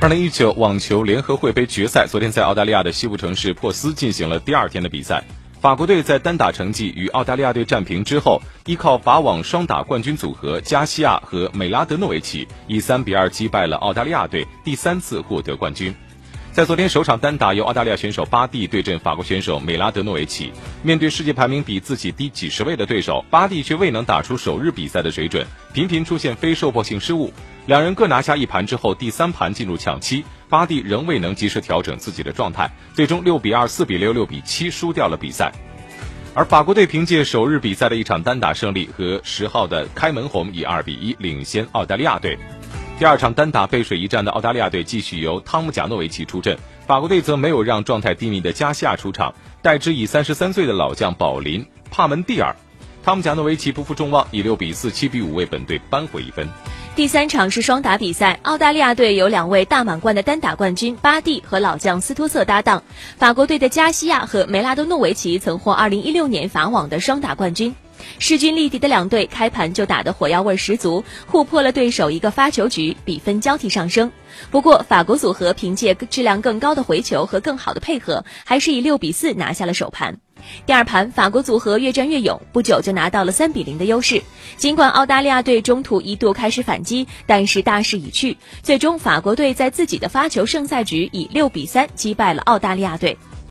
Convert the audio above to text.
二零一九网球联合会杯决赛昨天在澳大利亚的西部城市珀斯进行了第二天的比赛。法国队在单打成绩与澳大利亚队战平之后，依靠法网双打冠军组合加西亚和美拉德诺维奇，以三比二击败了澳大利亚队，第三次获得冠军。在昨天首场单打，由澳大利亚选手巴蒂对阵法国选手美拉德诺维奇。面对世界排名比自己低几十位的对手，巴蒂却未能打出首日比赛的水准，频频出现非受迫性失误。两人各拿下一盘之后，第三盘进入抢七，巴蒂仍未能及时调整自己的状态，最终六比二、四比六、六比七输掉了比赛。而法国队凭借首日比赛的一场单打胜利和十号的开门红，以二比一领先澳大利亚队。第二场单打背水一战的澳大利亚队继续由汤姆贾诺维奇出阵，法国队则没有让状态低迷的加西亚出场，代之以三十三岁的老将保林帕门蒂尔。汤姆贾诺维奇不负众望，以六比四、七比五为本队扳回一分。第三场是双打比赛，澳大利亚队有两位大满贯的单打冠军巴蒂和老将斯托瑟搭档，法国队的加西亚和梅拉多诺维奇曾获二零一六年法网的双打冠军。势均力敌的两队开盘就打得火药味十足，互破了对手一个发球局，比分交替上升。不过，法国组合凭借质量更高的回球和更好的配合，还是以六比四拿下了首盘。第二盘，法国组合越战越勇，不久就拿到了三比零的优势。尽管澳大利亚队中途一度开始反击，但是大势已去，最终法国队在自己的发球胜赛局以六比三击败了澳大利亚队。